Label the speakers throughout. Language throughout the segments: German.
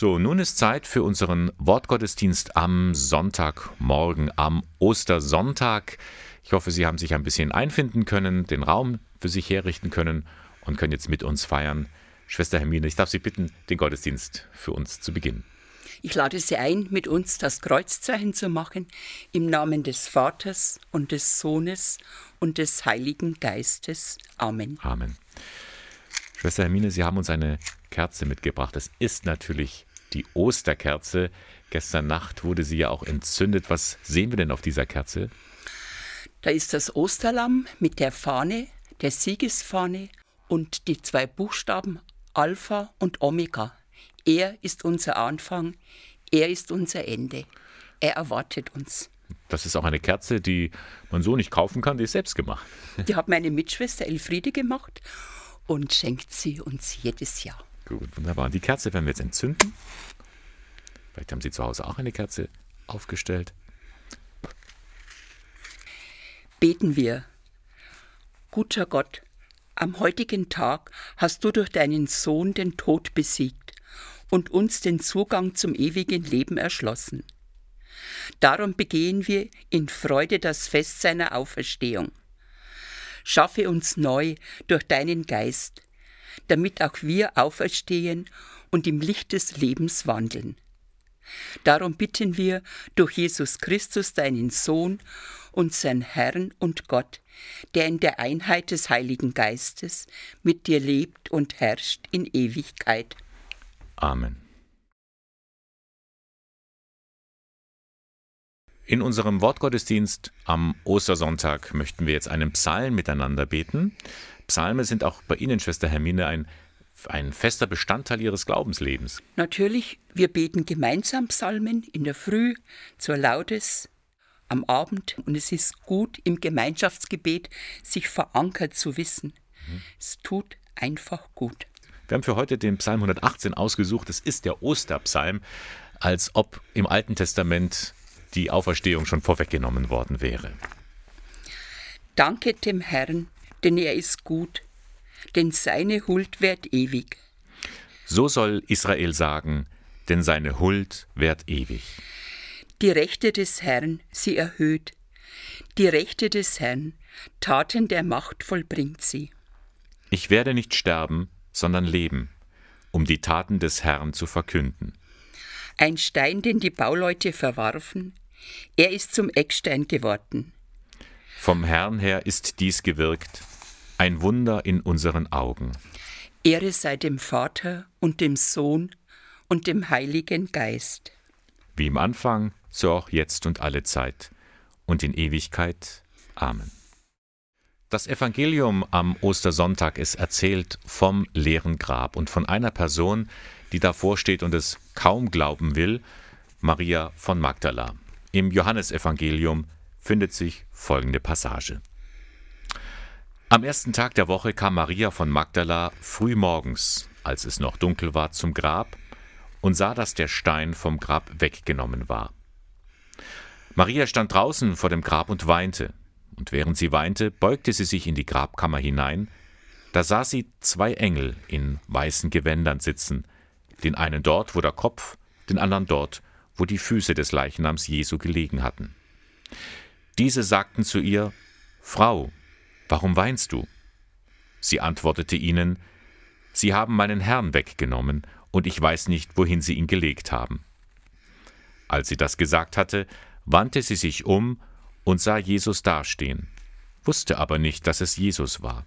Speaker 1: So, nun ist Zeit für unseren Wortgottesdienst am Sonntagmorgen, am Ostersonntag. Ich hoffe, Sie haben sich ein bisschen einfinden können, den Raum für sich herrichten können und können jetzt mit uns feiern. Schwester Hermine, ich darf Sie bitten, den Gottesdienst für uns zu beginnen.
Speaker 2: Ich lade Sie ein, mit uns das Kreuzzeichen zu machen, im Namen des Vaters und des Sohnes und des Heiligen Geistes. Amen.
Speaker 1: Amen. Schwester Hermine, Sie haben uns eine Kerze mitgebracht. Das ist natürlich die Osterkerze. Gestern Nacht wurde sie ja auch entzündet. Was sehen wir denn auf dieser Kerze?
Speaker 2: Da ist das Osterlamm mit der Fahne, der Siegesfahne und die zwei Buchstaben Alpha und Omega. Er ist unser Anfang, er ist unser Ende. Er erwartet uns.
Speaker 1: Das ist auch eine Kerze, die man so nicht kaufen kann, die ist selbst gemacht.
Speaker 2: Die hat meine Mitschwester Elfriede gemacht und schenkt sie uns jedes Jahr.
Speaker 1: Gut, wunderbar. Die Kerze werden wir jetzt entzünden. Vielleicht haben Sie zu Hause auch eine Kerze aufgestellt.
Speaker 2: Beten wir. Guter Gott, am heutigen Tag hast du durch deinen Sohn den Tod besiegt und uns den Zugang zum ewigen Leben erschlossen. Darum begehen wir in Freude das Fest seiner Auferstehung. Schaffe uns neu durch deinen Geist, damit auch wir auferstehen und im Licht des Lebens wandeln. Darum bitten wir durch Jesus Christus, deinen Sohn, unseren Herrn und Gott, der in der Einheit des Heiligen Geistes mit dir lebt und herrscht in Ewigkeit.
Speaker 1: Amen. In unserem Wortgottesdienst am Ostersonntag möchten wir jetzt einen Psalm miteinander beten. Psalme sind auch bei Ihnen, Schwester Hermine, ein, ein fester Bestandteil Ihres Glaubenslebens.
Speaker 2: Natürlich, wir beten gemeinsam Psalmen in der Früh, zur Laudes, am Abend und es ist gut im Gemeinschaftsgebet sich verankert zu wissen. Mhm. Es tut einfach gut.
Speaker 1: Wir haben für heute den Psalm 118 ausgesucht. Es ist der Osterpsalm, als ob im Alten Testament die Auferstehung schon vorweggenommen worden wäre.
Speaker 2: Danke dem Herrn, denn er ist gut, denn seine Huld währt ewig.
Speaker 1: So soll Israel sagen, denn seine Huld währt ewig.
Speaker 2: Die Rechte des Herrn sie erhöht, die Rechte des Herrn, Taten der Macht vollbringt sie.
Speaker 1: Ich werde nicht sterben, sondern leben, um die Taten des Herrn zu verkünden.
Speaker 2: Ein Stein, den die Bauleute verwarfen, er ist zum Eckstein geworden.
Speaker 1: Vom Herrn her ist dies gewirkt, ein Wunder in unseren Augen.
Speaker 2: Ehre sei dem Vater und dem Sohn und dem Heiligen Geist.
Speaker 1: Wie im Anfang, so auch jetzt und alle Zeit und in Ewigkeit. Amen. Das Evangelium am Ostersonntag ist erzählt vom leeren Grab und von einer Person, die davor steht und es kaum glauben will, Maria von Magdala. Im Johannesevangelium findet sich folgende Passage. Am ersten Tag der Woche kam Maria von Magdala früh morgens, als es noch dunkel war, zum Grab und sah, dass der Stein vom Grab weggenommen war. Maria stand draußen vor dem Grab und weinte, und während sie weinte, beugte sie sich in die Grabkammer hinein, da sah sie zwei Engel in weißen Gewändern sitzen, den einen dort, wo der Kopf, den anderen dort, wo die Füße des Leichnams Jesu gelegen hatten. Diese sagten zu ihr, Frau, warum weinst du? Sie antwortete ihnen, Sie haben meinen Herrn weggenommen, und ich weiß nicht, wohin Sie ihn gelegt haben. Als sie das gesagt hatte, wandte sie sich um und sah Jesus dastehen, wusste aber nicht, dass es Jesus war.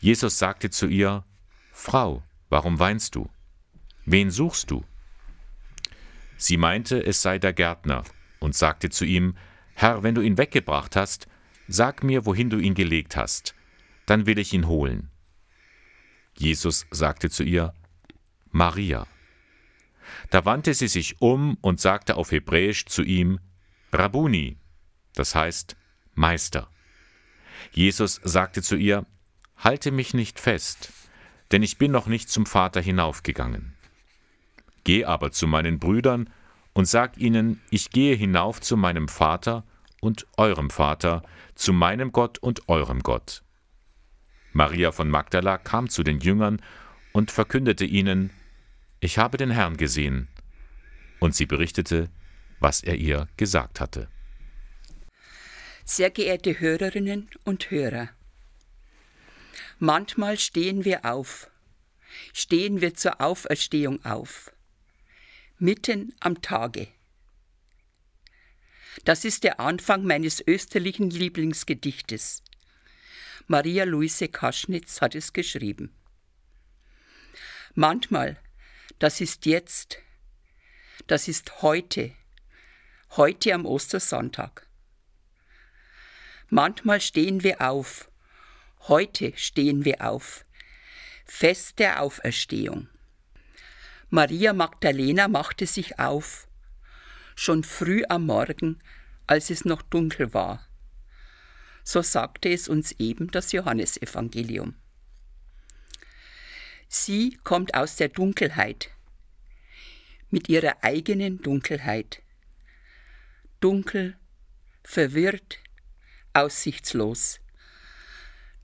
Speaker 1: Jesus sagte zu ihr, Frau, warum weinst du? Wen suchst du? Sie meinte, es sei der Gärtner, und sagte zu ihm, Herr, wenn du ihn weggebracht hast, sag mir, wohin du ihn gelegt hast, dann will ich ihn holen. Jesus sagte zu ihr, Maria. Da wandte sie sich um und sagte auf Hebräisch zu ihm, Rabuni, das heißt Meister. Jesus sagte zu ihr, Halte mich nicht fest, denn ich bin noch nicht zum Vater hinaufgegangen. Geh aber zu meinen Brüdern und sag ihnen, ich gehe hinauf zu meinem Vater und eurem Vater, zu meinem Gott und eurem Gott. Maria von Magdala kam zu den Jüngern und verkündete ihnen, ich habe den Herrn gesehen. Und sie berichtete, was er ihr gesagt hatte.
Speaker 2: Sehr geehrte Hörerinnen und Hörer, manchmal stehen wir auf, stehen wir zur Auferstehung auf, mitten am Tage. Das ist der Anfang meines österlichen Lieblingsgedichtes. Maria Luise Kaschnitz hat es geschrieben. Manchmal, das ist jetzt, das ist heute, heute am Ostersonntag. Manchmal stehen wir auf, heute stehen wir auf, Fest der Auferstehung. Maria Magdalena machte sich auf, schon früh am Morgen, als es noch dunkel war. So sagte es uns eben das Johannesevangelium. Sie kommt aus der Dunkelheit, mit ihrer eigenen Dunkelheit. Dunkel, verwirrt, aussichtslos,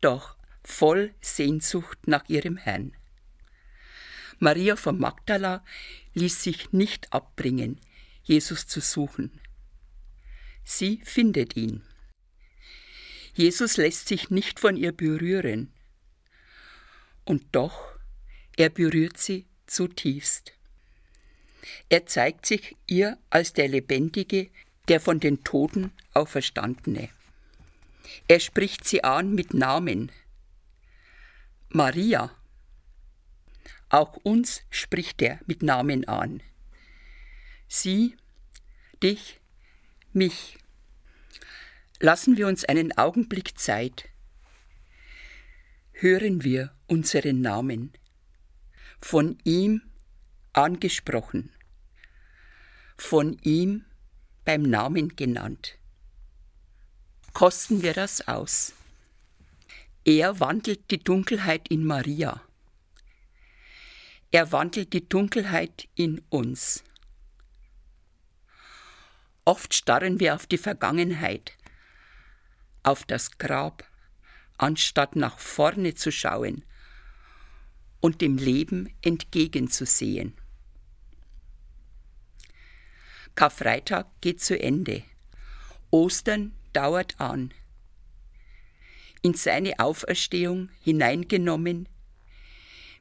Speaker 2: doch voll Sehnsucht nach ihrem Herrn. Maria von Magdala ließ sich nicht abbringen, Jesus zu suchen. Sie findet ihn. Jesus lässt sich nicht von ihr berühren. Und doch, er berührt sie zutiefst. Er zeigt sich ihr als der Lebendige, der von den Toten auferstandene. Er spricht sie an mit Namen. Maria. Auch uns spricht er mit Namen an. Sie, dich, mich. Lassen wir uns einen Augenblick Zeit. Hören wir unseren Namen, von ihm angesprochen, von ihm beim Namen genannt. Kosten wir das aus. Er wandelt die Dunkelheit in Maria. Er wandelt die Dunkelheit in uns. Oft starren wir auf die Vergangenheit, auf das Grab, anstatt nach vorne zu schauen und dem Leben entgegenzusehen. Karfreitag geht zu Ende. Ostern dauert an. In seine Auferstehung hineingenommen,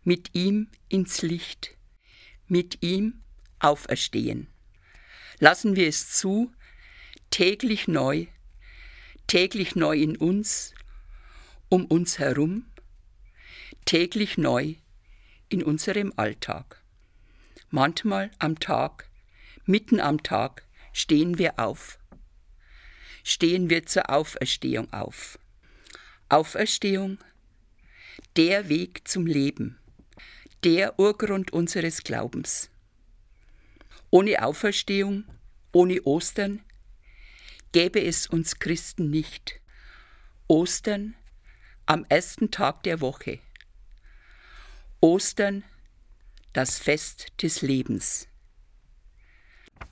Speaker 2: mit ihm ins Licht, mit ihm auferstehen. Lassen wir es zu, täglich neu, täglich neu in uns, um uns herum, täglich neu in unserem Alltag. Manchmal am Tag, mitten am Tag stehen wir auf. Stehen wir zur Auferstehung auf. Auferstehung, der Weg zum Leben, der Urgrund unseres Glaubens. Ohne Auferstehung, ohne Ostern gäbe es uns Christen nicht. Ostern am ersten Tag der Woche. Ostern das Fest des Lebens.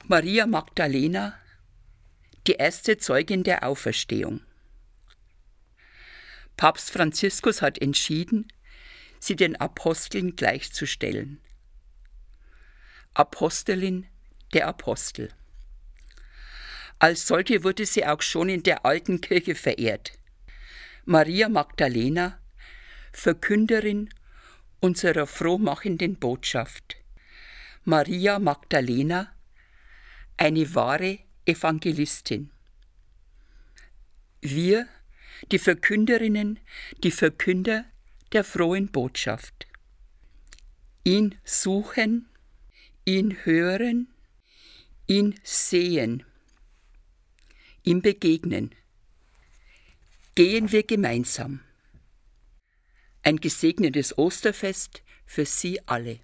Speaker 2: Maria Magdalena, die erste Zeugin der Auferstehung. Papst Franziskus hat entschieden, sie den Aposteln gleichzustellen. Apostelin der Apostel. Als solche wurde sie auch schon in der alten Kirche verehrt. Maria Magdalena, Verkünderin unserer frohmachenden Botschaft. Maria Magdalena, eine wahre Evangelistin. Wir, die Verkünderinnen, die Verkünder der frohen Botschaft. Ihn suchen, ihn hören, ihn sehen, ihm begegnen. Gehen wir gemeinsam. Ein gesegnetes Osterfest für Sie alle.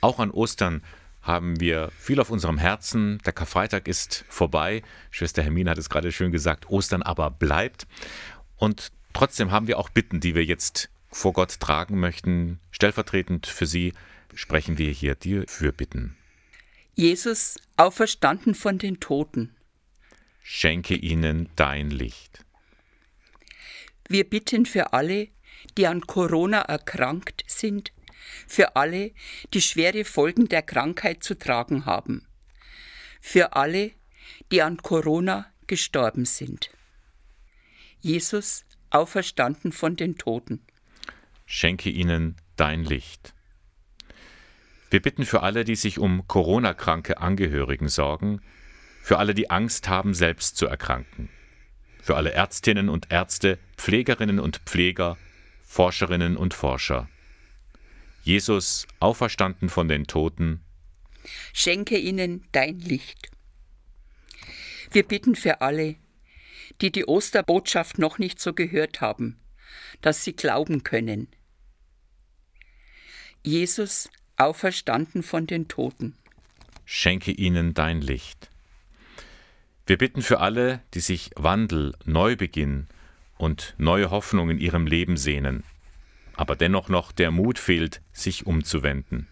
Speaker 1: Auch an Ostern haben wir viel auf unserem Herzen. Der Karfreitag ist vorbei. Schwester Hermine hat es gerade schön gesagt, Ostern aber bleibt. Und trotzdem haben wir auch Bitten, die wir jetzt vor Gott tragen möchten. Stellvertretend für Sie sprechen wir hier die Fürbitten.
Speaker 2: Jesus, auferstanden von den Toten.
Speaker 1: Schenke ihnen dein Licht.
Speaker 2: Wir bitten für alle, die an Corona erkrankt sind, für alle, die schwere Folgen der Krankheit zu tragen haben, für alle, die an Corona gestorben sind. Jesus, auferstanden von den Toten.
Speaker 1: Schenke ihnen dein Licht. Wir bitten für alle, die sich um Corona-kranke Angehörigen sorgen, für alle, die Angst haben, selbst zu erkranken, für alle Ärztinnen und Ärzte, Pflegerinnen und Pfleger, Forscherinnen und Forscher. Jesus, auferstanden von den Toten,
Speaker 2: schenke ihnen dein Licht. Wir bitten für alle, die die Osterbotschaft noch nicht so gehört haben, dass sie glauben können. Jesus, auferstanden von den Toten.
Speaker 1: Schenke ihnen dein Licht. Wir bitten für alle, die sich Wandel, Neubeginn und neue Hoffnung in ihrem Leben sehnen, aber dennoch noch der Mut fehlt, sich umzuwenden.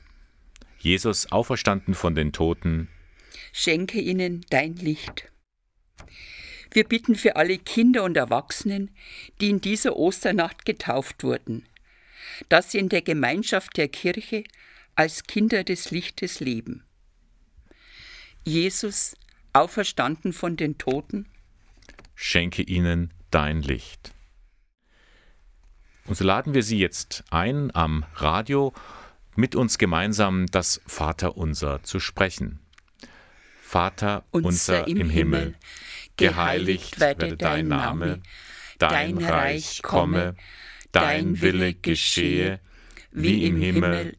Speaker 1: Jesus, auferstanden von den Toten,
Speaker 2: schenke ihnen dein Licht. Wir bitten für alle Kinder und Erwachsenen, die in dieser Osternacht getauft wurden, dass sie in der Gemeinschaft der Kirche als Kinder des Lichtes leben. Jesus, auferstanden von den Toten,
Speaker 1: schenke ihnen dein Licht. Und so laden wir Sie jetzt ein, am Radio mit uns gemeinsam das Vaterunser zu sprechen. Vater unser im, im Himmel, Himmel, geheiligt werde dein Name, dein Reich komme, dein Wille geschehe, wie im Himmel,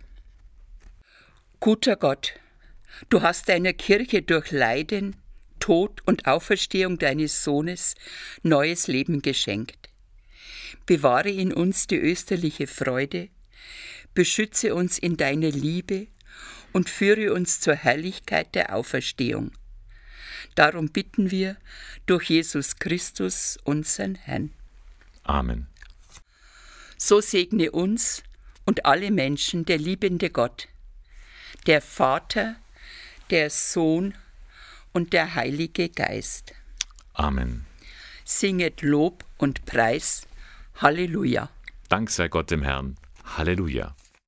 Speaker 2: Guter Gott, du hast deiner Kirche durch Leiden, Tod und Auferstehung deines Sohnes neues Leben geschenkt. Bewahre in uns die österliche Freude, beschütze uns in deiner Liebe und führe uns zur Herrlichkeit der Auferstehung. Darum bitten wir durch Jesus Christus, unseren Herrn.
Speaker 1: Amen.
Speaker 2: So segne uns und alle Menschen der liebende Gott, der Vater, der Sohn und der Heilige Geist.
Speaker 1: Amen.
Speaker 2: Singet Lob und Preis. Halleluja.
Speaker 1: Dank sei Gott dem Herrn. Halleluja.